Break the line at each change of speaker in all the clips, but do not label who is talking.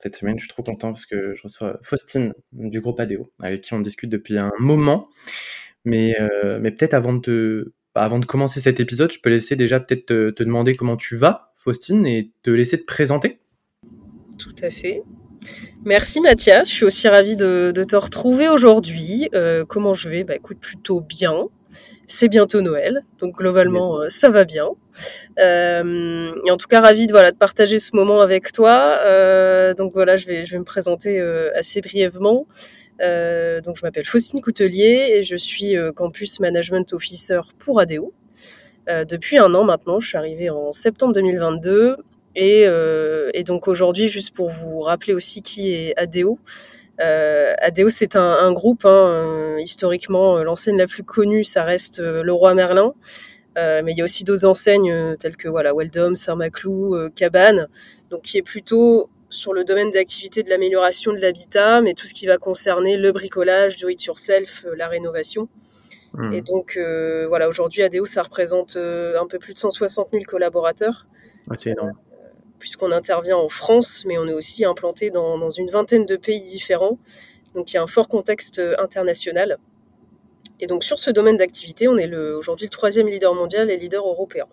Cette semaine, je suis trop content parce que je reçois Faustine du groupe ADO, avec qui on discute depuis un moment. Mais, euh, mais peut-être avant de, bah, avant de commencer cet épisode, je peux laisser déjà peut-être te, demander comment tu vas, Faustine, et te laisser te présenter.
Tout à fait. Merci Mathias, je suis aussi ravie de, te retrouver aujourd'hui. Euh, comment je vais? Bah écoute, plutôt bien c'est bientôt Noël, donc globalement euh, ça va bien. Euh, et en tout cas ravi de voilà de partager ce moment avec toi. Euh, donc voilà, je vais je vais me présenter assez brièvement. donc je m'appelle Faustine Coutelier et je suis campus management officer pour ADO. depuis un an maintenant, je suis arrivée en septembre 2022 et, et donc aujourd'hui, juste pour vous rappeler aussi qui est ADO, euh, Adeo, c'est un, un, groupe, hein, euh, historiquement, euh, l'enseigne la plus connue, ça reste euh, le roi Merlin. mais il y a aussi d'autres enseignes telles que voilà, Weldom, Saint-Maclou, Cabane, donc qui est plutôt sur le domaine d'activité de l'amélioration de l'habitat, mais tout ce qui va concerner le bricolage, do it yourself, la rénovation. Mmh. Et donc voilà, aujourd'hui Adeo, ça représente un peu plus de 160 000 collaborateurs.
c'est énorme
puisqu'on intervient en France, mais on est aussi implanté dans, une vingtaine de pays différents. Donc il y a un fort contexte euh, international. Et donc sur ce domaine d'activité, on est aujourd'hui le troisième leader mondial et leader européen.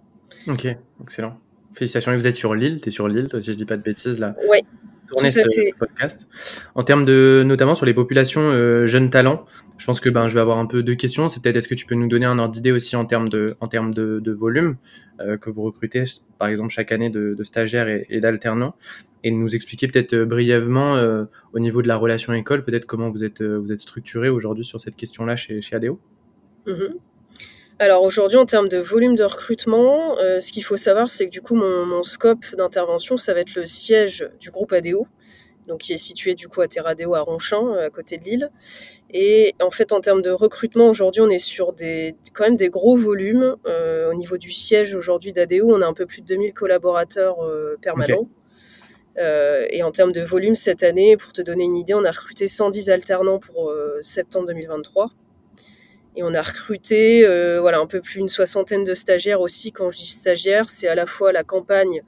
Ok, excellent. Félicitations. Et vous êtes sur l'île, tu es sur l'île, toi, si je dis pas de bêtises là.
Oui. Tourner ce,
podcast. En termes de, notamment sur les populations euh, jeunes talents, je pense que ben, je vais avoir un peu deux questions. C'est peut-être est-ce que tu peux nous donner un ordre d'idée aussi en termes de, en termes de, volume euh, que vous recrutez, par exemple, chaque année de, stagiaires et, d'alternants, et nous expliquer peut-être euh, brièvement euh, au niveau de la relation école, peut-être comment vous êtes, vous êtes structuré aujourd'hui sur cette question-là chez, chez ADO
mm-hmm. Alors aujourd'hui, en termes de volume de recrutement, ce qu'il faut savoir, c'est que du coup, mon, mon scope d'intervention, ça va être le siège du groupe ADO, donc qui est situé du coup à Terradeo à Ronchin, à côté de Lille. Et en fait, en termes de recrutement, aujourd'hui, on est sur des, quand même des gros volumes. Euh, au niveau du siège aujourd'hui d'ADO, on a un peu plus de 2000 collaborateurs euh, permanents. Euh, et en termes de volume, cette année, pour te donner une idée, on a recruté 110 alternants pour septembre 2023. Et on a recruté voilà, un peu plus d'une soixantaine de stagiaires aussi. Quand je dis stagiaires, c'est à la fois la campagne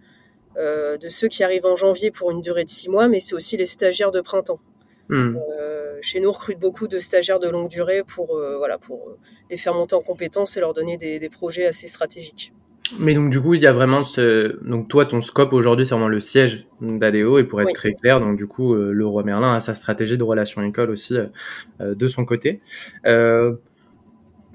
de ceux qui arrivent en janvier pour une durée de six mois, mais c'est aussi les stagiaires de printemps. Hmm. Euh, chez nous, on recrute beaucoup de stagiaires de longue durée pour, euh, voilà, pour euh, les faire monter en compétences et leur donner des, des, projets assez stratégiques.
Mais donc du coup, il y a vraiment ce... donc toi, ton scope aujourd'hui, c'est vraiment le siège d'ADO et pour être très clair, donc du coup, le roi Merlin a sa stratégie de relation école aussi de son côté. Euh,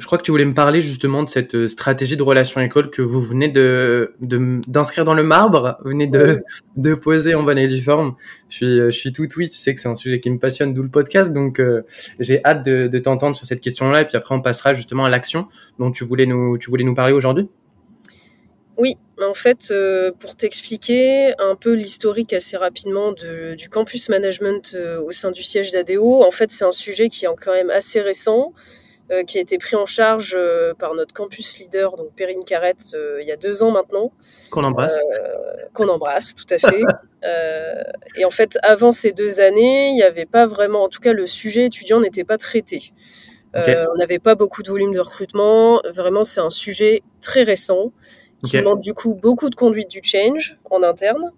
je crois que tu voulais me parler justement de cette euh, stratégie de relation école que vous venez de, d'inscrire dans le marbre, vous venez de, de poser en bonne et due forme. Je suis, euh, je suis tout oui, tu sais que c'est un sujet qui me passionne, d'où le podcast, donc euh, j'ai hâte de, de t'entendre sur cette question-là, et puis après on passera justement à l'action dont tu voulais nous, tu voulais nous parler aujourd'hui.
Oui, en fait, pour t'expliquer un peu l'historique assez rapidement de, du campus management au sein du siège d'ADO, en fait c'est un sujet qui est quand même assez récent. Euh, qui a été pris en charge euh, par notre campus leader, donc Perrine Carrette, euh, il y a deux ans maintenant.
Qu'on embrasse.
Qu'on embrasse, tout à fait. et en fait, avant ces deux années, il n'y avait pas vraiment, en tout cas, le sujet étudiant n'était pas traité. on n'avait pas beaucoup de volume de recrutement. Vraiment, c'est un sujet très récent qui demande du coup beaucoup de conduite du change en interne.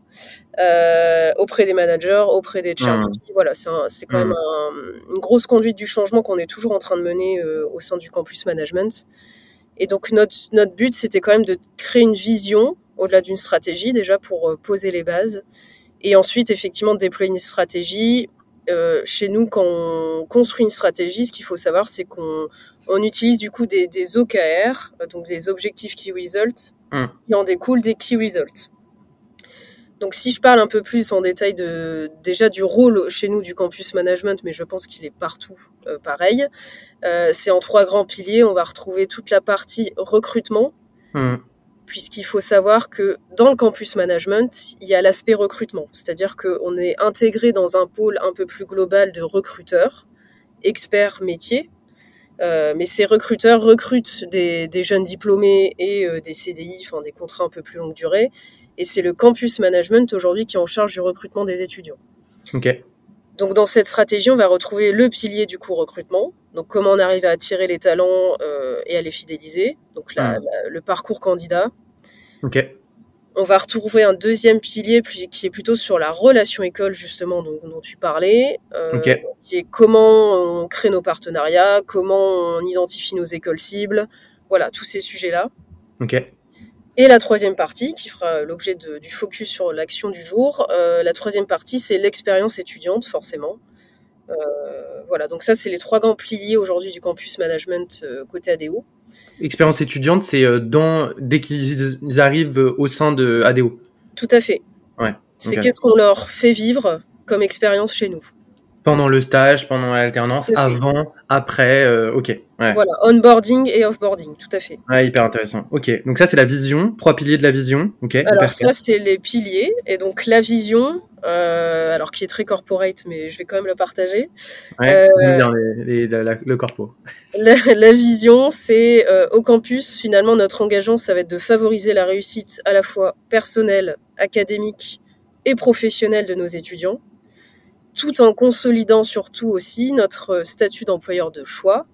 Euh, auprès des managers, auprès des chargés. Mmh. Voilà, c'est quand même mmh. une grosse conduite du changement qu'on est toujours en train de mener euh, au sein du campus management. Et donc notre, notre but, c'était quand même de créer une vision au-delà d'une stratégie, déjà pour euh, poser les bases. Et ensuite, effectivement, de déployer une stratégie. chez nous, quand on construit une stratégie, ce qu'il faut savoir, c'est qu'on on utilise du coup des, des OKR, donc des objectifs key results, mmh. qui en découlent des key results. Donc si je parle un peu plus en détail de déjà du rôle chez nous du campus management, mais je pense qu'il est partout euh, pareil, euh, c'est en trois grands piliers. On va retrouver toute la partie recrutement,
Hmm.
puisqu'il faut savoir que dans le campus management, il y a l'aspect recrutement, c'est-à-dire qu'on est intégré dans un pôle un peu plus global de recruteurs, experts métiers. Euh, mais ces recruteurs recrutent des, des jeunes diplômés et euh, des CDI, enfin des contrats un peu plus longue durée. Et c'est le campus management aujourd'hui qui est en charge du recrutement des étudiants.
Ok.
Donc dans cette stratégie, on va retrouver le pilier du coup recrutement. Donc comment on arrive à attirer les talents euh, et à les fidéliser. Donc la-
Mm.
la- le parcours candidat.
Ok.
On va retrouver un deuxième pilier qui est plutôt sur la relation école justement dont, dont tu parlais, euh, qui est comment on crée nos partenariats, comment on identifie nos écoles cibles, voilà tous ces sujets-là. Et la troisième partie, qui fera l'objet du focus sur l'action du jour, euh, la troisième partie, c'est l'expérience étudiante, forcément. Euh, voilà, donc ça, c'est les trois grands piliers aujourd'hui du campus management euh, côté ADO.
Expérience étudiante, c'est euh, dans dès qu'ils ils arrivent euh, au sein de ADO.
Tout à fait.
Ouais,
C'est qu'est-ce qu'on leur fait vivre comme expérience chez nous.
Pendant le stage, pendant l'alternance, avant, après, euh, ok. Ouais.
Voilà, onboarding et offboarding, tout à fait.
Ouais, hyper intéressant. Ok, donc ça c'est la vision, trois piliers de la vision. Ok.
Alors ça, c'est les piliers. Et donc la vision, euh, alors qui est très corporate, mais je vais quand même la partager.
Ouais,
euh,
j'aime bien les- les- la- la- le corpo.
La, la vision, c'est euh, au campus, finalement, notre engagement, ça va être de favoriser la réussite à la fois personnelle, académique et professionnelle de nos étudiants, tout en consolidant surtout aussi notre statut d'employeur de choix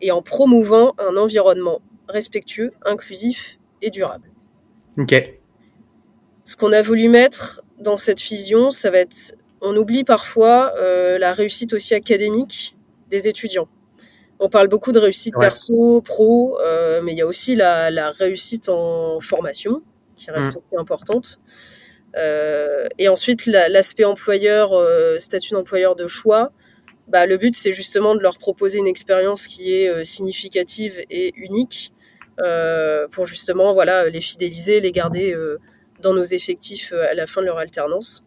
et en promouvant un environnement respectueux, inclusif et durable.
Ok.
Ce qu'on a voulu mettre dans cette vision, ça va être, on oublie parfois euh, la réussite aussi académique des étudiants. On parle beaucoup de réussite
Ouais.
perso, pro, euh, mais il y a aussi la, la réussite en formation qui reste aussi importante. Euh, et ensuite, la- l'aspect employeur, statut d'employeur de choix. Bah, le but, c'est justement de leur proposer une expérience qui est significative et unique pour justement voilà, les fidéliser, les garder dans nos effectifs euh, à la fin de leur alternance.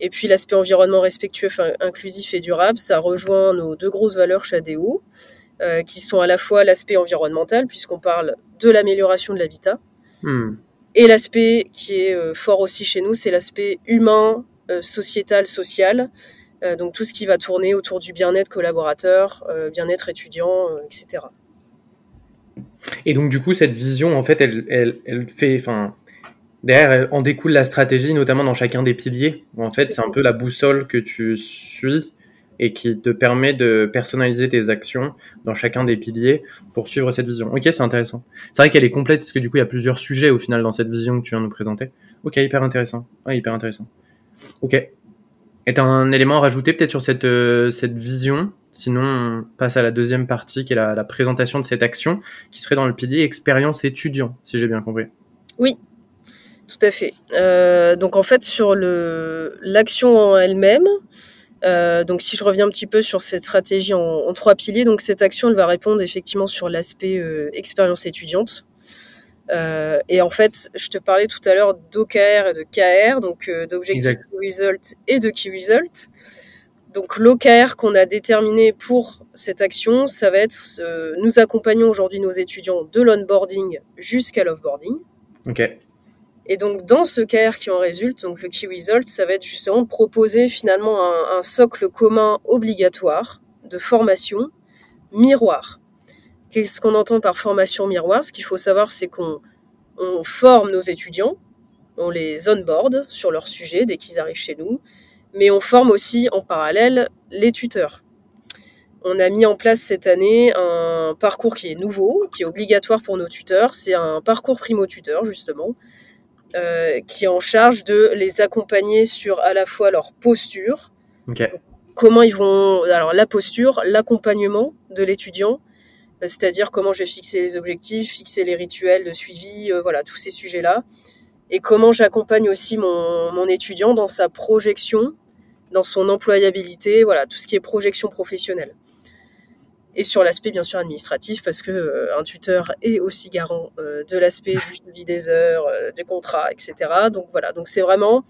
Et puis l'aspect environnement respectueux, inclusif et durable, ça rejoint nos deux grosses valeurs chez ADO, euh, qui sont à la fois l'aspect environnemental, puisqu'on parle de l'amélioration de l'habitat,
Hmm.
et l'aspect qui est euh, fort aussi chez nous, c'est l'aspect humain, euh, sociétal, social. Donc tout ce qui va tourner autour du bien-être collaborateur, bien-être étudiant, etc.
Et donc du coup, cette vision, en fait, elle, elle, elle fait, enfin, derrière, elle- en découle la stratégie, notamment dans chacun des piliers. en fait, c'est un peu la boussole que tu suis et qui te permet de personnaliser tes actions dans chacun des piliers pour suivre cette vision. Ok, c'est intéressant. C'est vrai qu'elle est complète parce que du coup, il y a plusieurs sujets au final dans cette vision que tu viens de nous présenter. Ok, hyper intéressant. Ouais, hyper intéressant. Ok. Et un élément à rajouter peut-être sur cette, euh, cette vision? Sinon, on passe à la deuxième partie qui est la, la présentation de cette action qui serait dans le pilier expérience étudiant, si j'ai bien compris.
Tout à fait. Euh, donc en fait sur le l'action en elle-même, euh, donc si je reviens un petit peu sur cette stratégie en, en trois piliers, donc cette action elle va répondre effectivement sur l'aspect euh, expérience étudiante. Et en fait, je te parlais tout à l'heure d'OKR et de KR, donc d'objectif
Exact.
key result et de key result. Donc l'OKR qu'on a déterminé pour cette action, ça va être nous accompagnons aujourd'hui nos étudiants de l'onboarding jusqu'à l'offboarding.
Ok.
Et donc, dans ce KR qui en résulte, donc le Key Result, ça va être justement de proposer finalement un, socle commun obligatoire de formation miroir. Qu'est-ce qu'on entend par formation miroir? Ce qu'il faut savoir, c'est qu'on on forme nos étudiants, on les onboard sur leur sujet dès qu'ils arrivent chez nous, mais on forme aussi en parallèle les tuteurs. On a mis en place cette année un parcours qui est nouveau, qui est obligatoire pour nos tuteurs. C'est un parcours primo-tuteur, justement, euh, qui est en charge de les accompagner sur à la fois leur posture, comment ils vont, alors la posture, l'accompagnement de l'étudiant, euh, c'est-à-dire comment je vais fixer les objectifs, fixer les rituels de suivi, euh, voilà, tous ces sujets-là, et comment j'accompagne aussi mon, mon étudiant dans sa projection, dans son employabilité, voilà, tout ce qui est projection professionnelle. Et sur l'aspect bien sûr administratif parce que un tuteur est aussi garant de l'aspect du suivi des heures, des contrats, etc. Donc voilà, donc c'est vraiment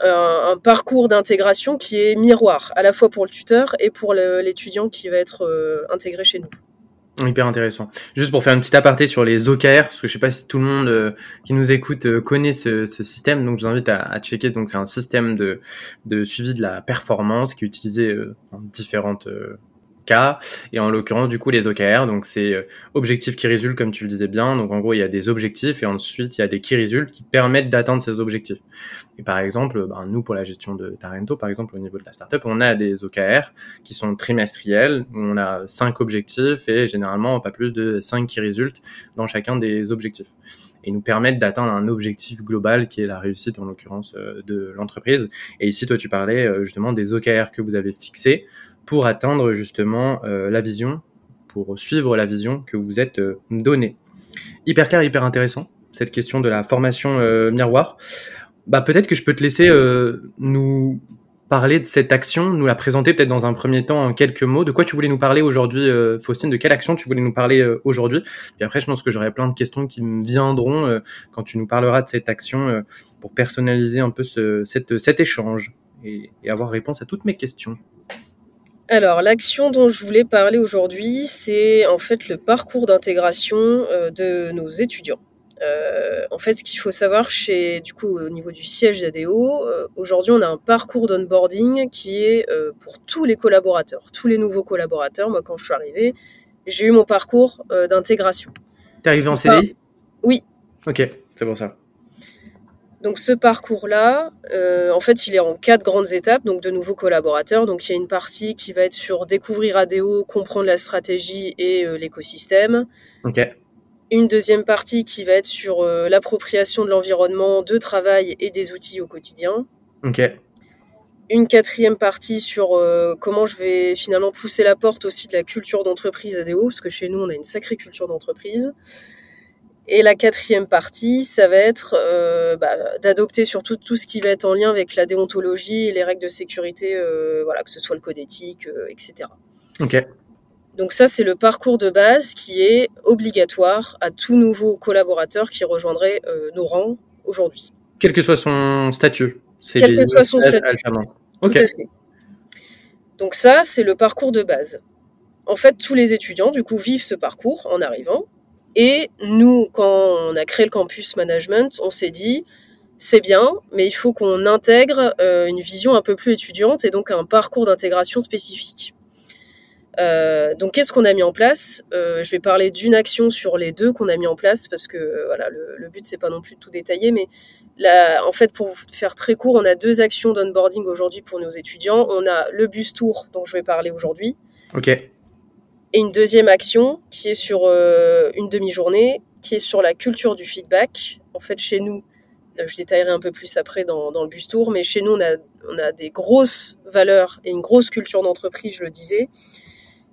un, parcours d'intégration qui est miroir à la fois pour le tuteur et pour l'étudiant qui va être intégré chez nous.
Hyper intéressant. Juste pour faire une petite aparté sur les OKR, parce que je sais pas si tout le monde euh, qui nous écoute euh, connaît ce, système, donc je vous invite à, checker. Donc c'est un système de, de, suivi de la performance qui est utilisé euh, dans différentes Et en l'occurrence, du coup, les OKR, donc c'est euh, objectifs qui résultent, comme tu le disais bien. Donc en gros, il y a des objectifs et ensuite il y a des qui résultent qui permettent d'atteindre ces objectifs. Et par exemple, ben, nous, pour la gestion de Tarento, par exemple, au niveau de la startup, on a des OKR qui sont trimestriels. On a cinq objectifs et généralement pas plus de cinq qui résultent dans chacun des objectifs et nous permettent d'atteindre un objectif global qui est la réussite en l'occurrence euh, de l'entreprise. Et ici, toi, tu parlais euh, justement des OKR que vous avez fixés pour atteindre justement euh, la vision, pour suivre la vision que vous êtes euh, donné. Hyper clair, hyper intéressant, cette question de la formation euh, miroir. Bah, peut-être que je peux te laisser nous parler de cette action, nous la présenter peut-être dans un premier temps en quelques mots. De quoi tu voulais nous parler aujourd'hui, Faustine? De quelle action tu voulais nous parler aujourd'hui? Puis après, je pense que j'aurai plein de questions qui me viendront quand tu nous parleras de cette action pour personnaliser un peu cet échange et avoir réponse à toutes mes questions.
Alors, l'action dont je voulais parler aujourd'hui, c'est en fait le parcours d'intégration euh, de nos étudiants. Euh, en fait, ce qu'il faut savoir chez, du coup, au niveau du siège d'ADO, euh, aujourd'hui, on a un parcours d'onboarding qui est pour tous les collaborateurs, tous les nouveaux collaborateurs. Moi, quand je suis arrivée, j'ai eu mon parcours d'intégration.
T'es arrivé en CDI
Oui.
Ok, c'est pour ça.
Donc ce parcours-là, euh, en fait, il est en quatre grandes étapes, donc de nouveaux collaborateurs. Donc il y a une partie qui va être sur découvrir ADO, comprendre la stratégie et euh, l'écosystème.
Ok.
Une deuxième partie qui va être sur euh, l'appropriation de l'environnement de travail et des outils au quotidien.
Ok.
Une quatrième partie sur comment je vais finalement pousser la porte aussi de la culture d'entreprise ADO, parce que chez nous, on a une sacrée culture d'entreprise. Et la quatrième partie, ça va être euh, bah, d'adopter surtout tout ce qui va être en lien avec la déontologie et les règles de sécurité, euh, voilà, que ce soit le code éthique, euh, etc.
Ok.
Donc ça, c'est le parcours de base qui est obligatoire à tout nouveau collaborateur qui rejoindrait nos rangs aujourd'hui.
Quel que soit son statut.
Quel que soit son statut. Tout à fait. Donc ça, c'est le parcours de base. En fait, tous les étudiants, du coup, vivent ce parcours en arrivant. Et nous, quand on a créé le campus management, on s'est dit, c'est bien, mais il faut qu'on intègre euh, une vision un peu plus étudiante et donc un parcours d'intégration spécifique. Euh, donc, qu'est-ce qu'on a mis en place? Euh, Je vais parler d'une action sur les deux qu'on a mis en place parce que voilà, le, le but c'est pas non plus de tout détailler, mais en fait, pour faire très court, on a deux actions d'onboarding aujourd'hui pour nos étudiants. On a le bus tour dont je vais parler aujourd'hui.
Ok
et une deuxième action qui est sur euh, une demi-journée, qui est sur la culture du feedback. En fait, chez nous, euh, je détaillerai un peu plus après dans, dans le bus tour, mais chez nous, on a, on a des grosses valeurs et une grosse culture d'entreprise, je le disais.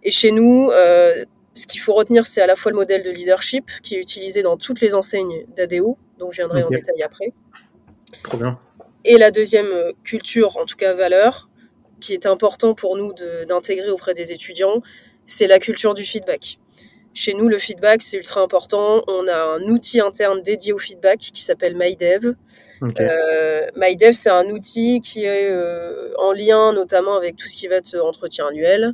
Et chez nous, euh, ce qu'il faut retenir, c'est à la fois le modèle de leadership qui est utilisé dans toutes les enseignes d'ADO, dont je viendrai en détail après.
Trop bien.
Et la deuxième culture, en tout cas valeur, qui est important pour nous d'intégrer auprès des étudiants, c'est la culture du feedback. Chez nous, le feedback, c'est ultra important. On a un outil interne dédié au feedback qui s'appelle MyDev. Euh, MyDev, c'est un outil qui est euh, en lien notamment avec tout ce qui va être entretien annuel.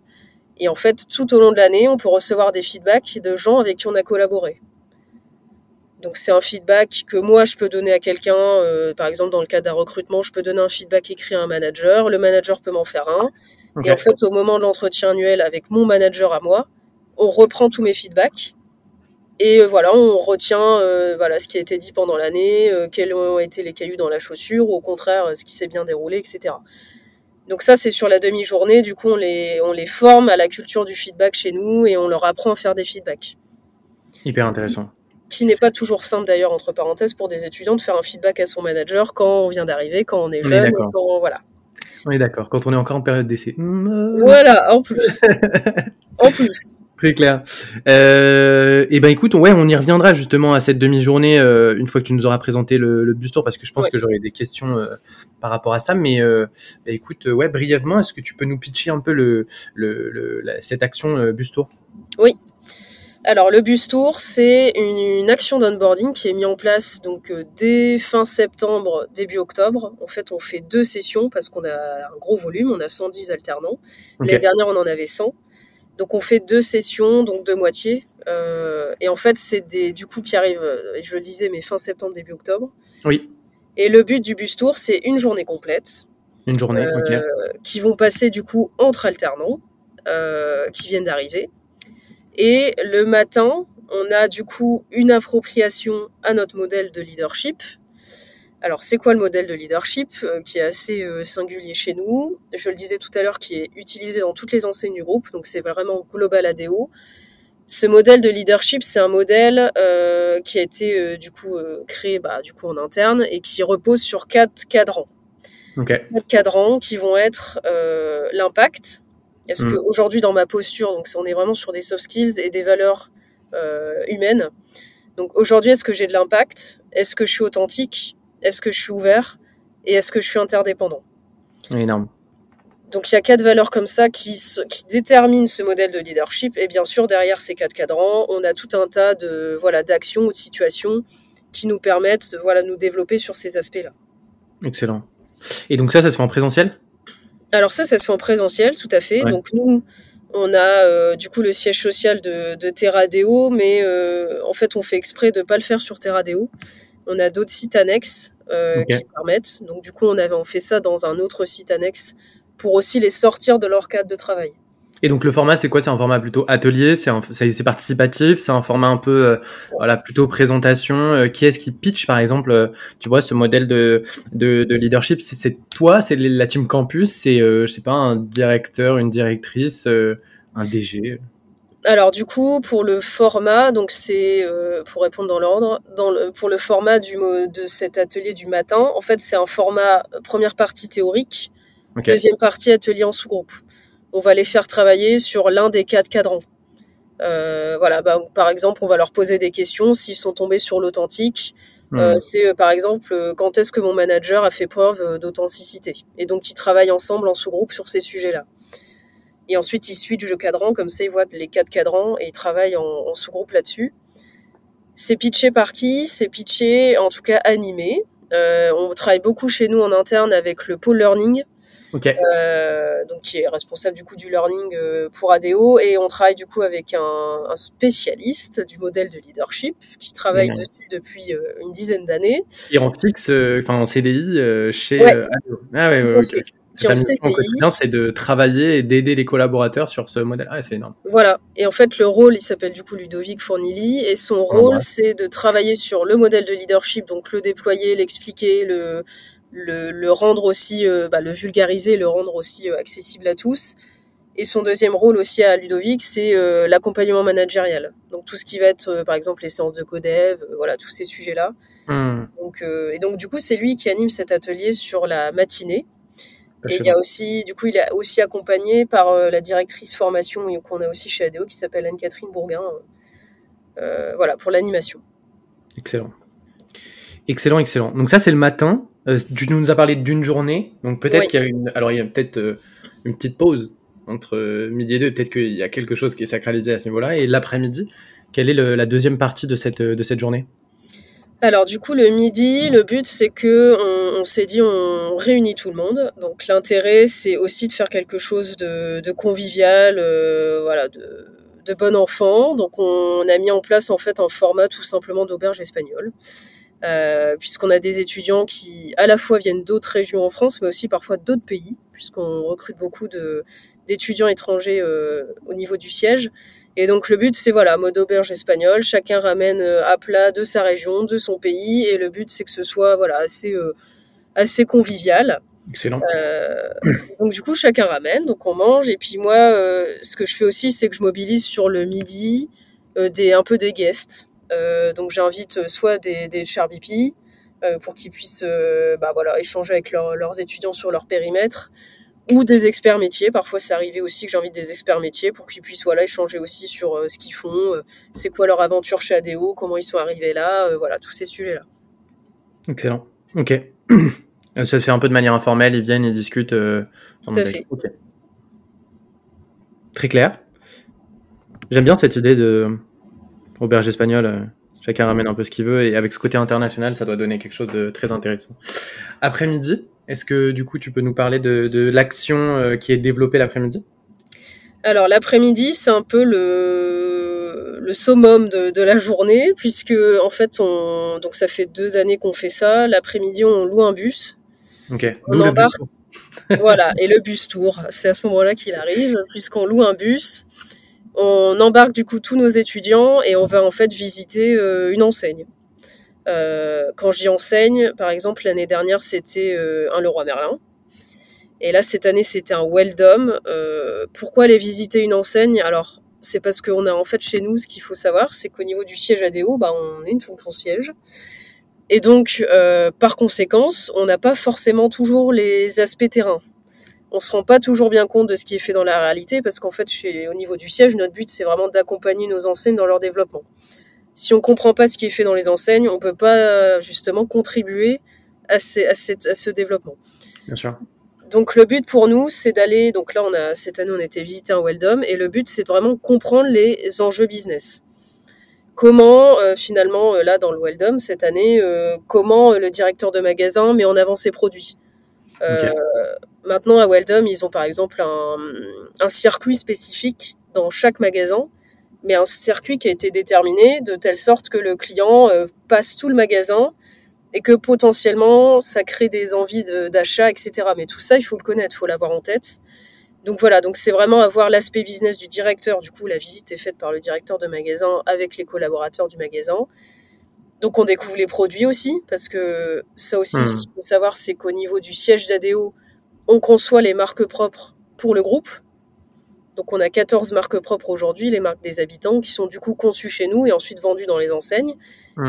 Et en fait, tout au long de l'année, on peut recevoir des feedbacks de gens avec qui on a collaboré. Donc c'est un feedback que moi je peux donner à quelqu'un, euh, par exemple dans le cas d'un recrutement, je peux donner un feedback écrit à un manager, le manager peut m'en faire un, et en fait au moment de l'entretien annuel avec mon manager à moi, on reprend tous mes feedbacks. Et euh, voilà on retient euh, voilà ce qui a été dit pendant l'année, quels ont été les cailloux dans la chaussure, ou au contraire ce qui s'est bien déroulé, etc. Donc ça c'est sur la demi-journée, du coup on les on les forme à la culture du feedback chez nous et on leur apprend à faire des feedbacks.
Hyper intéressant
qui n'est pas toujours simple d'ailleurs, entre parenthèses, pour des étudiants de faire un feedback à son manager quand on vient d'arriver, quand on est jeune, quand, voilà.
Oui, d'accord, quand on est encore en période d'essai.
Voilà, en plus. en plus.
Plus clair. Euh, et ben écoute, ouais, on y reviendra justement à cette demi-journée euh, une fois que tu nous auras présenté le, le bus tour parce que je pense
Ouais.
que j'aurai des questions euh, par rapport à ça. Mais euh, bah, écoute, ouais, brièvement, est-ce que tu peux nous pitcher un peu le, le, le- la- cette action bus tour?
Alors le bus tour, c'est une, une action d'onboarding qui est mise en place donc euh, dès fin septembre, début octobre. En fait, on fait deux sessions parce qu'on a un gros volume, on a 110 alternants.
Ok.
L'année dernière, on en avait 100. Donc on fait deux sessions, donc deux moitiés. Euh, et en fait, c'est des du coup qui arrivent, euh, je le disais, mais fin septembre, début octobre.
Oui,
Et le but du bus tour, c'est une journée complète
une journée.
Euh,
ok.
qui vont passer du coup entre alternants euh, qui viennent d'arriver. Et le matin, on a du coup une appropriation à notre modèle de leadership. Alors, c'est quoi le modèle de leadership euh, qui est assez euh, singulier chez nous? Je le disais tout à l'heure, qui est utilisé dans toutes les enseignes du groupe, donc c'est vraiment global ADO. Ce modèle de leadership, c'est un modèle euh, qui a été du coup créé bah, du coup en interne et qui repose sur quatre cadrans quatre cadrans qui vont être l'impact. Est-ce
Mm.
que aujourd'hui dans ma posture, donc on est vraiment sur des soft skills et des valeurs euh, humaines. Donc aujourd'hui, est-ce que j'ai de l'impact? Est-ce que je suis authentique? Est-ce que je suis ouvert? Et est-ce que je suis interdépendant?
Énorme.
Donc il y a quatre valeurs comme ça qui déterminent ce modèle de leadership. Et bien sûr, derrière ces quatre cadrans, on a tout un tas de voilà d'actions ou de situations qui nous permettent voilà de nous développer sur ces aspects-là.
Excellent. Et donc ça, ça se fait en présentiel?
Alors ça, ça se fait en présentiel, tout à fait.
Ouais.
Donc nous, on a euh, du coup le siège social de, de Terradeo, mais euh, en fait, on fait exprès de pas le faire sur Terradeo. On a d'autres sites annexes euh, qui permettent. Donc du coup, on avait on fait ça dans un autre site annexe pour aussi les sortir de leur cadre de travail.
Et donc le format, c'est quoi? C'est un format plutôt atelier, c'est participatif, c'est un format un peu, euh, voilà, plutôt présentation. Euh, qui est-ce qui pitch, par exemple, euh, tu vois, ce modèle de, de, de leadership C'est toi, c'est la team campus, c'est, je sais pas, un directeur, une directrice, un DG.
Alors du coup, pour le format, donc c'est pour répondre dans l'ordre, dans le, pour le format du de cet atelier du matin, en fait, c'est un format première partie théorique, deuxième partie atelier en sous-groupe. On va les faire travailler sur l'un des quatre cadrans. Euh, voilà, bah, par exemple, on va leur poser des questions s'ils sont tombés sur l'authentique. Euh,
Hmm.
c'est euh, par exemple quand est-ce que mon manager a fait preuve d'authenticité? Et donc ils travaillent ensemble en sous-groupe sur ces sujets-là. Et ensuite ils switchent de cadran comme ça ils voient les quatre cadrans et ils travaillent en, en sous-groupe là-dessus. C'est pitché par qui? C'est pitché en tout cas animé. Euh, on travaille beaucoup chez nous en interne avec le pôle learning Euh, donc qui est responsable du coup du learning euh, pour ADO et on travaille du coup avec un, un spécialiste du modèle de leadership qui travaille dessus depuis euh, une dizaine d'années.
Et en fixe, enfin en CDI chez.
Ouais.
Ado. ah ouais, ouais,
Tout à
ok.
fait.
ok.
Qui est en
Sa mission au quotidien, c'est de travailler et d'aider les collaborateurs sur ce modèle. Ah, c'est énorme.
Voilà. Et en fait, le rôle, il s'appelle du coup Ludovic Fournili et son
Ouais,
rôle,
ouais.
c'est de travailler sur le modèle de leadership, donc le déployer, l'expliquer, le, le, le rendre aussi, euh, bah, le vulgariser, le rendre aussi euh, accessible à tous. Et son deuxième rôle aussi à Ludovic, c'est euh, l'accompagnement managérial. Donc tout ce qui va être, par exemple, les séances de codev, voilà, tous ces sujets-là.
Hmm.
Donc, et donc du coup, c'est lui qui anime cet atelier sur la matinée. Et il y a aussi, du coup, il est aussi accompagné par la directrice formation qu'on a aussi chez ADO qui s'appelle Anne-Catherine Bourguin. Voilà, pour l'animation.
Excellent. Excellent, excellent. Donc ça, c'est le matin. Euh, tu nous as parlé d'une journée. Donc peut-être
Oui.
qu'il y a une... Alors il y a peut-être euh, une petite pause entre euh, midi et deux. Peut-être qu'il y a quelque chose qui est sacralisé à ce niveau-là. Et l'après-midi, quelle est le- la deuxième partie de cette, de cette journée?
Alors du coup, le midi, le but c'est que on, on s'est dit on réunit tout le monde. Donc l'intérêt c'est aussi de faire quelque chose de, de convivial, euh, voilà, de, de bon enfant. Donc on a mis en place en fait un format tout simplement d'auberge espagnole. Euh, puisqu'on a des étudiants qui à la fois viennent d'autres régions en France, mais aussi parfois d'autres pays, puisqu'on recrute beaucoup d'étudiants étrangers euh, au niveau du siège. Et donc le but c'est voilà mode auberge espagnole, chacun ramène euh, à plat de sa région, de son pays, et le but c'est que ce soit voilà assez euh, assez convivial.
Excellent.
Euh, donc du coup chacun ramène, donc on mange, et puis moi euh, ce que je fais aussi c'est que je mobilise sur le midi euh, des un peu des guests. Euh, donc j'invite euh, soit des, des charbipi euh, pour qu'ils puissent bah, voilà, échanger avec leurs- leurs étudiants sur leur périmètre, ou des experts métiers. Parfois, c'est arrivé aussi que j'invite des experts métiers pour qu'ils puissent voilà, échanger aussi sur euh, ce qu'ils font, euh, c'est quoi leur aventure chez ADO, comment ils sont arrivés là, euh, voilà, tous ces sujets-là.
Excellent. Ok. Ça se fait un peu de manière informelle, ils viennent, ils discutent.
Tout à fait.
Très clair. J'aime bien cette idée de auberge espagnole. Chacun ramène un peu ce qu'il veut et avec ce côté international, ça doit donner quelque chose de très intéressant. Après-midi, est-ce que du coup tu peux nous parler de, l'action euh, qui est développée l'après-midi?
Alors l'après-midi, c'est un peu le, le summum de, la journée puisque en fait, on, donc ça fait deux années qu'on fait ça. L'après-midi, on loue un bus. On embarque. voilà, et le bus tour, c'est à ce moment-là qu'il arrive puisqu'on loue un bus on embarque du coup tous nos étudiants et on va en fait visiter euh, une enseigne. Euh, quand j'y enseigne, par exemple, l'année dernière, c'était euh, un Leroy Merlin. Et là, cette année, c'était un Weldom. pourquoi aller visiter une enseigne? Alors, c'est parce qu'on a en fait chez nous, ce qu'il faut savoir, c'est qu'au niveau du siège ADO, bah, on est une fonction siège. Et donc, par conséquence, on n'a pas forcément toujours les aspects terrain on se rend pas toujours bien compte de ce qui est fait dans la réalité parce qu'en fait, chez, au niveau du siège, notre but c'est vraiment d'accompagner nos enseignes dans leur développement. Si on comprend pas ce qui est fait dans les enseignes, on peut pas justement contribuer à, ce développement.
Bien sûr.
Donc le but pour nous, c'est d'aller. Donc là, on a cette année, on été visiter un Weldom et le but, c'est vraiment comprendre les enjeux business. Comment euh, finalement euh, là dans le Weldom cette année, euh, comment le directeur de magasin met en avant ses produits. Maintenant, à Weldom, ils ont par exemple un, circuit spécifique dans chaque magasin, mais un circuit qui a été déterminé de telle sorte que le client euh, passe tout le magasin et que potentiellement ça crée des envies d'achat, etc. Mais tout ça, il faut le connaître, il faut l'avoir en tête. Donc voilà, donc c'est vraiment avoir l'aspect business du directeur. Du coup, la visite est faite par le directeur de magasin avec les collaborateurs du magasin. Donc on découvre les produits aussi, parce que ça aussi, ce hmm. qu'il faut savoir, c'est qu'au niveau du siège d'ADO, on conçoit les marques propres pour le groupe. Donc on a 14 marques propres aujourd'hui, les marques des habitants, qui sont du coup conçues chez nous et ensuite vendues dans les enseignes.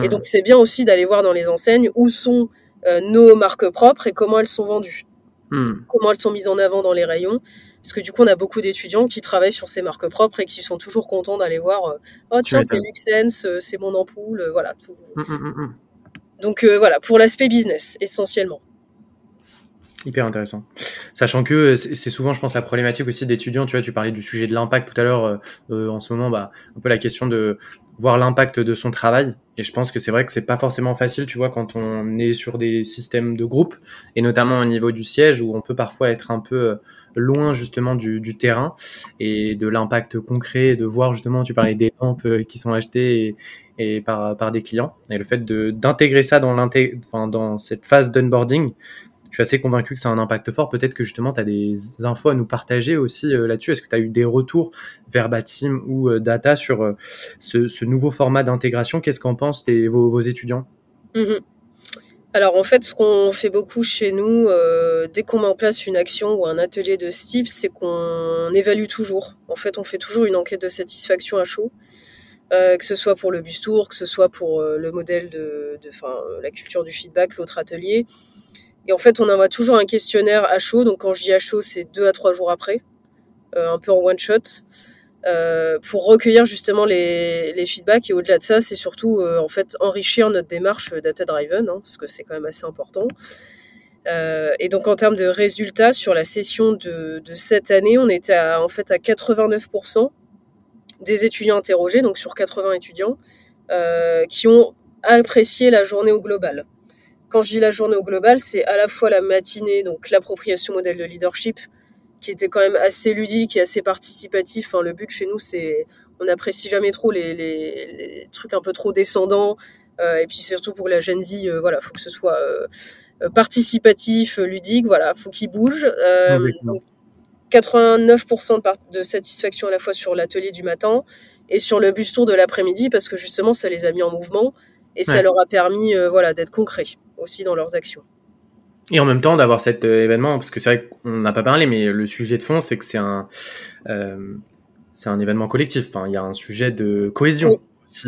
Et donc c'est bien aussi d'aller voir dans les enseignes où sont euh, nos marques propres et comment elles sont vendues. Hmm. Comment elles sont mises en avant dans les rayons. Parce que du coup, on a beaucoup d'étudiants qui travaillent sur ces marques propres et qui sont toujours contents d'aller voir euh, Oh tiens, c'est Luxense, euh, c'est mon ampoule, voilà. Hmm, hmm, donc voilà, pour l'aspect business, essentiellement.
Hyper intéressant. Sachant que euh, c'est souvent, je pense, la problématique aussi d'étudiants. Tu vois, tu parlais du sujet de l'impact tout à l'heure. Euh, euh, en ce moment, bah, un peu la question de voir l'impact de son travail. Et je pense que c'est vrai que c'est pas forcément facile, tu vois, quand on est sur des systèmes de groupe, et notamment au niveau du siège, où on peut parfois être un peu loin justement du, du terrain et de l'impact concret, de voir justement, tu parlais des lampes qui sont achetées et, et par, par des clients. Et le fait d'intégrer ça dans, enfin, dans cette phase d'onboarding, je suis assez convaincu que ça a un impact fort. Peut-être que justement, tu as des infos à nous partager aussi euh, là-dessus. Est-ce que tu as eu des retours vers Batim ou euh, Data sur euh, ce, nouveau format d'intégration? Qu'est-ce qu'en pensent vos, étudiants?
Mhm. Alors en fait, ce qu'on fait beaucoup chez nous, dès qu'on met en place une action ou un atelier de ce type, c'est qu'on évalue toujours. En fait, on fait toujours une enquête de satisfaction à chaud. que ce soit pour le bus tour, que ce soit pour le modèle de, de la culture du feedback, l'autre atelier. Et en fait, on envoie toujours un questionnaire à chaud. Donc, quand je dis à chaud, c'est deux à trois jours après, euh, un peu en one shot, euh, pour recueillir justement les, feedbacks. Et au-delà de ça, c'est surtout euh, en fait enrichir notre démarche data driven, hein, parce que c'est quand même assez important. et donc, en termes de résultats sur la session de, cette année, on était en fait à 89% des étudiants interrogés, donc sur 80 étudiants, qui ont apprécié la journée au global. Quand je dis la journée au global, c'est à la fois la matinée, donc l'appropriation modèle de leadership, qui était quand même assez ludique et assez participatif. Enfin, le but chez nous, c'est on n'apprécie jamais trop les, trucs un peu trop descendants. Euh, et puis surtout pour la Gen Z, euh, voilà, faut que ce soit euh, participatif, ludique, voilà, faut qu'il bouge. 89% de, de, satisfaction à la fois sur l'atelier du matin et sur le bus tour de l'après-midi parce que justement ça les a mis en mouvement et ça leur a permis voilà d'être concrets aussi dans leurs actions.
Et en même temps, d'avoir cet euh, événement, parce que c'est vrai qu'on n'a pas parlé, mais le sujet de fond, c'est que c'est un, euh, c'est un événement collectif. Enfin, il y a un sujet de cohésion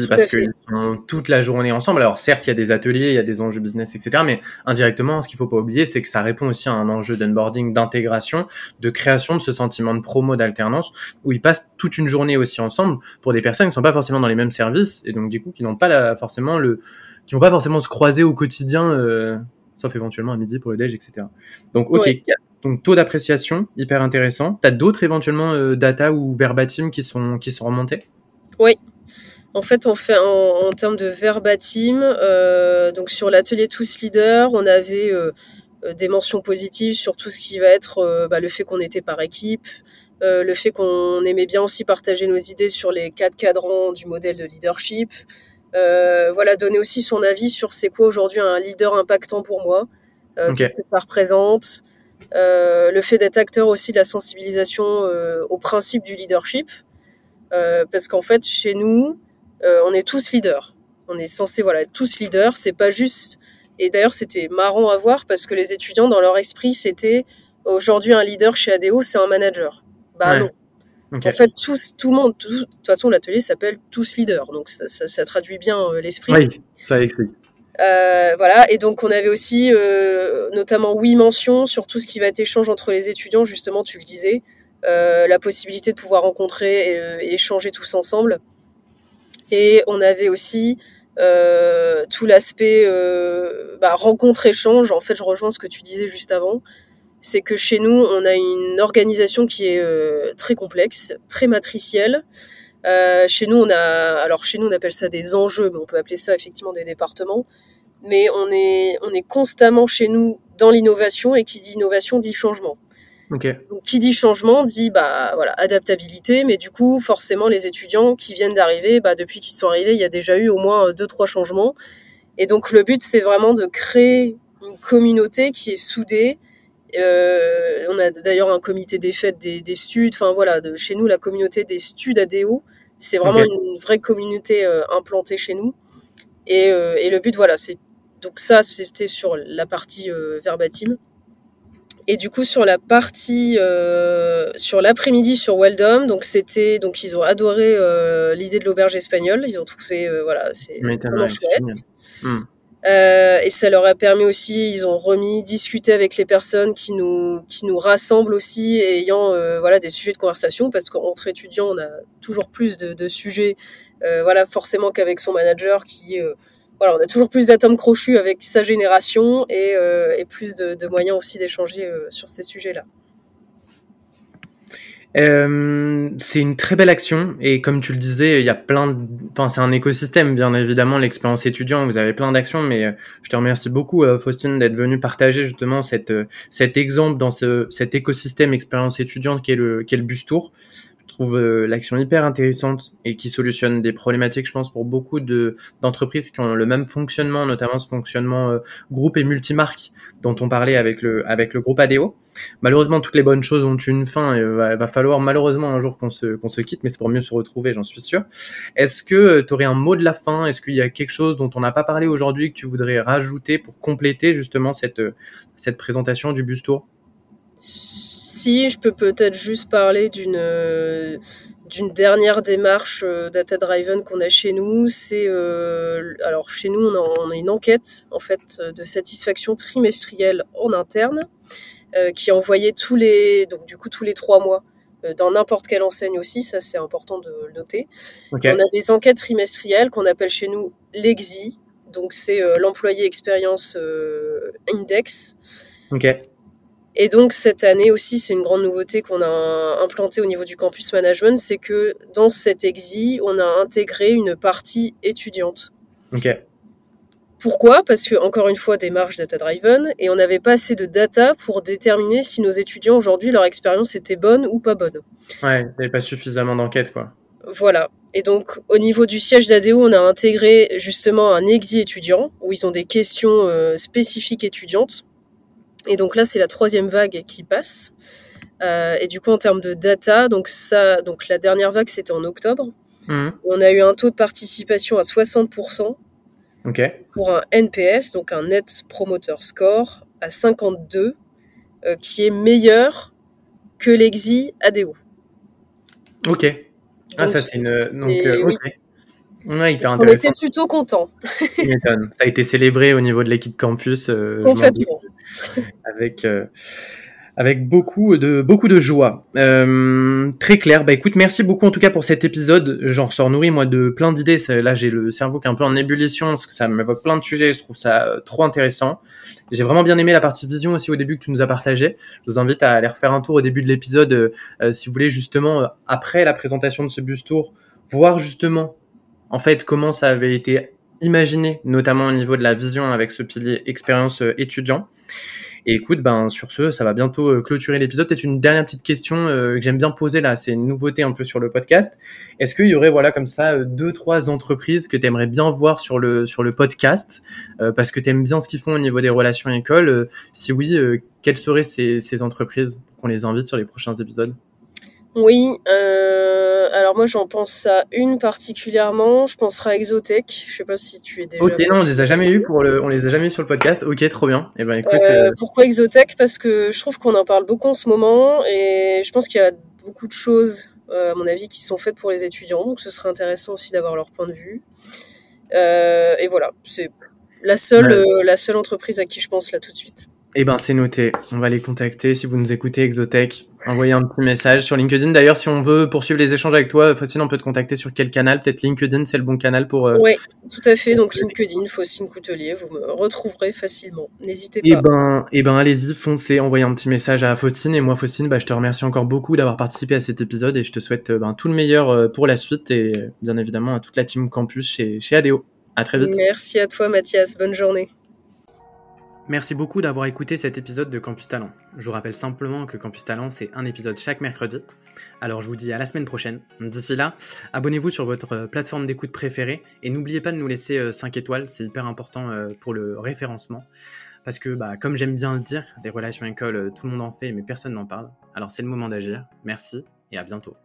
parce qu'ils sont toute la journée ensemble. Alors certes, il y a des ateliers, il y a des enjeux business, etc. Mais indirectement, ce qu'il faut pas oublier, c'est que ça répond aussi à un enjeu d'onboarding, d'intégration, de création de ce sentiment de promo, d'alternance, où ils passent toute une journée aussi ensemble pour des personnes qui ne sont pas forcément dans les mêmes services et donc du coup qui n'ont pas la, forcément le, qui vont pas forcément se croiser au quotidien, euh, sauf éventuellement à midi pour le déj, etc. Donc ok. Donc taux d'appréciation, hyper intéressant. Tu as d'autres éventuellement euh, data ou verbatim qui sont, qui sont remontés?
Oui. En fait, on fait en, termes de verbatim, euh, donc sur l'atelier Tous Leaders, on avait des mentions positives sur tout ce qui va être bah, le fait qu'on était par équipe, le fait qu'on aimait bien aussi partager nos idées sur les quatre cadrans du modèle de leadership. Voilà, donner aussi son avis sur c'est quoi aujourd'hui un leader impactant pour moi, qu'est-ce que ça représente, euh, le fait d'être acteur aussi de la sensibilisation euh, au principe du leadership, euh, parce qu'en fait, chez nous, on est tous leaders. On est censé voilà, être tous leaders. C'est pas juste. Et d'ailleurs, c'était marrant à voir parce que les étudiants, dans leur esprit, c'était aujourd'hui un leader chez ADO, c'est un manager. Bah non. En fait, tous, tout le monde, de toute façon, l'atelier s'appelle tous leaders, donc ça, ça traduit bien l'esprit.
Oui, ça explique.
Euh, voilà, et donc on avait aussi euh, notamment huit mentions sur tout ce qui va être échange entre les étudiants, justement, tu le disais, euh, la possibilité de pouvoir rencontrer et, échanger tous ensemble. Et on avait aussi tout l'aspect bah, rencontre-échange. En fait, je rejoins ce que tu disais juste avant. C'est que chez nous, on a une organisation qui est très complexe, très matricielle. Euh, chez nous, on a, alors chez nous, on appelle ça des enjeux, mais on peut appeler ça effectivement des départements. Mais on est, on est constamment chez nous dans l'innovation et qui dit innovation dit changement.
Okay.
Donc, qui dit changement dit bah voilà adaptabilité, mais du coup forcément les étudiants qui viennent d'arriver, bah, depuis qu'ils sont arrivés, il y a déjà eu au moins deux trois changements. Et donc le but c'est vraiment de créer une communauté qui est soudée. Euh, on a d'ailleurs un comité des fêtes des, des studs. Enfin voilà, de, chez nous la communauté des studs ADO c'est vraiment une vraie communauté euh, implantée chez nous. Et, euh, et le but, voilà, c'est donc ça, c'était sur la partie verbatim. Et du coup, sur la partie, sur l'après-midi sur Weldom, donc c'était, donc ils ont adoré l'idée de l'auberge espagnole. Ils ont trouvé, voilà, c'est vraiment chouette. Euh, et ça leur a permis aussi, ils ont remis, discuté avec les personnes qui nous, qui nous rassemblent aussi, ayant euh, voilà des sujets de conversation, parce qu'entre étudiants, on a toujours plus de, de sujets, euh, voilà forcément qu'avec son manager, qui euh, voilà, on a toujours plus d'atomes crochus avec sa génération et, euh, et plus de, de, moyens aussi d'échanger sur ces sujets-là.
Euh, c'est une très belle action et comme tu le disais, il y a plein de... Enfin, c'est un écosystème, bien évidemment, l'expérience étudiant, vous avez plein d'actions, mais euh, je te remercie beaucoup, euh, Faustine, d'être venue partager justement cet exemple dans ce, cet écosystème expérience étudiante qui est le bus tour trouve euh, l'action hyper intéressante et qui solutionne des problématiques, je pense, pour beaucoup de d'entreprises qui ont le même fonctionnement, notamment ce fonctionnement euh, groupe et multimarque dont on parlait avec le avec le groupe ADO. Malheureusement, toutes les bonnes choses ont une fin. Et il va, falloir malheureusement un jour qu'on se qu'on se quitte, mais c'est pour mieux se retrouver, j'en suis sûr. Est-ce que euh, tu aurais un mot de la fin? Est-ce qu'il y a quelque chose dont on n'a pas parlé aujourd'hui que tu voudrais rajouter pour compléter justement cette cette présentation du bus tour?
Si, je peux peut-être juste parler d'une euh, d'une dernière démarche euh, data driven qu'on a chez nous. C'est euh, alors chez nous on a, une enquête en fait de satisfaction trimestrielle en interne qui est envoyée tous les donc du coup tous les trois mois dans n'importe quelle enseigne aussi, ça c'est important de le noter. On a des enquêtes trimestrielles qu'on appelle chez nous l'EXI, donc c'est l'employé expérience index.
Okay.
Et donc cette année aussi, c'est une grande nouveauté qu'on a implantée au niveau du campus management, c'est que dans cet EXI, on a intégré une partie étudiante.
Ok.
Pourquoi? Parce que encore une fois, démarche data-driven, et on n'avait pas assez de data pour déterminer si nos étudiants aujourd'hui, leur expérience était bonne ou pas bonne.
Ouais, il n'y avait pas suffisamment d'enquête, quoi.
Voilà. Et donc, au niveau du siège d'ADO, on a intégré justement un EXI étudiant, où ils ont des questions euh, spécifiques étudiantes et donc là, c'est la troisième vague qui passe. Euh, et du coup, en termes de data, donc ça, donc la dernière vague, c'était en octobre. Mmh. On a eu un taux de participation à 60% pour un NPS, donc un Net Promoter Score, à 52, euh, qui est meilleur que l'EXI ADO.
Ok. ah, ça, c'est une. Donc, euh, Ouais, hyper
On
intéressant.
était plutôt contents.
Ça a été célébré au niveau de l'équipe campus. euh,
Complètement.
avec euh, avec beaucoup de beaucoup de joie. Euh, très clair. Bah écoute, merci beaucoup en tout cas pour cet épisode. J'en ressors nourri moi de plein d'idées. Là, j'ai le cerveau qui est un peu en ébullition parce que ça m'évoque plein de sujets. Je trouve ça euh, trop intéressant. J'ai vraiment bien aimé la partie vision aussi au début que tu nous as partagé. Je vous invite à aller refaire un tour au début de l'épisode si vous voulez justement après la présentation de ce bus tour voir justement en fait comment ça avait été imaginé, notamment au niveau de la vision avec ce pilier expérience euh, étudiant. Et écoute, ben sur ce, ça va bientôt euh, clôturer l'épisode. Peut-être une dernière petite question euh, que j'aime bien poser là, c'est une nouveauté un peu sur le podcast. Est-ce qu'il y aurait voilà comme ça deux trois entreprises que tu aimerais bien voir sur le sur le podcast parce que tu aimes bien ce qu'ils font au niveau des relations écoles Si oui, quelles seraient ces, ces entreprises pour qu'on les invite sur les prochains épisodes?
Oui, euh, alors moi j'en pense à une particulièrement, je penserai à Exotech, je sais pas si tu es déjà...
Ok, non, on les a jamais eu pour le, on les a jamais eu sur le podcast. Ok, trop bien. Et ben écoute,
Euh,
euh,
pourquoi Exotech? Parce que je trouve qu'on en parle beaucoup en ce moment et je pense qu'il y a beaucoup de choses, à mon avis, qui sont faites pour les étudiants, donc ce serait intéressant aussi d'avoir leur point de vue. Euh, et voilà, c'est la seule,
Ouais.
la seule entreprise à qui je pense là tout de suite.
Eh ben, c'est noté. On va les contacter. Si vous nous écoutez, Exotech, envoyez un petit message sur LinkedIn. D'ailleurs, si on veut poursuivre les échanges avec toi, Faustine, on peut te contacter sur quel canal? Peut-être LinkedIn, c'est le bon canal pour. euh,
Ouais, tout à fait. Donc LinkedIn, Faustine Coutelier, vous me retrouverez facilement. N'hésitez
Eh
pas.
ben, eh ben, allez-y, foncez, envoyez un petit message à Faustine. Et moi, Faustine, bah, je te remercie encore beaucoup d'avoir participé à cet épisode et je te souhaite euh, ben, tout le meilleur euh, pour la suite et bien évidemment à toute la team campus chez, chez ADO. À très vite.
Merci à toi, Mathias. Bonne journée.
Merci beaucoup d'avoir écouté cet épisode de Campus Talent. Je vous rappelle simplement que Campus Talent, c'est un épisode chaque mercredi. Alors je vous dis à la semaine prochaine. D'ici là, abonnez-vous sur votre euh, plateforme d'écoute préférée et n'oubliez pas de nous laisser euh, 5 étoiles, c'est hyper important euh, pour le référencement. Parce que, bah, comme j'aime bien le dire, des relations écoles, euh, tout le monde en fait, mais personne n'en parle. Alors c'est le moment d'agir. Merci et à bientôt.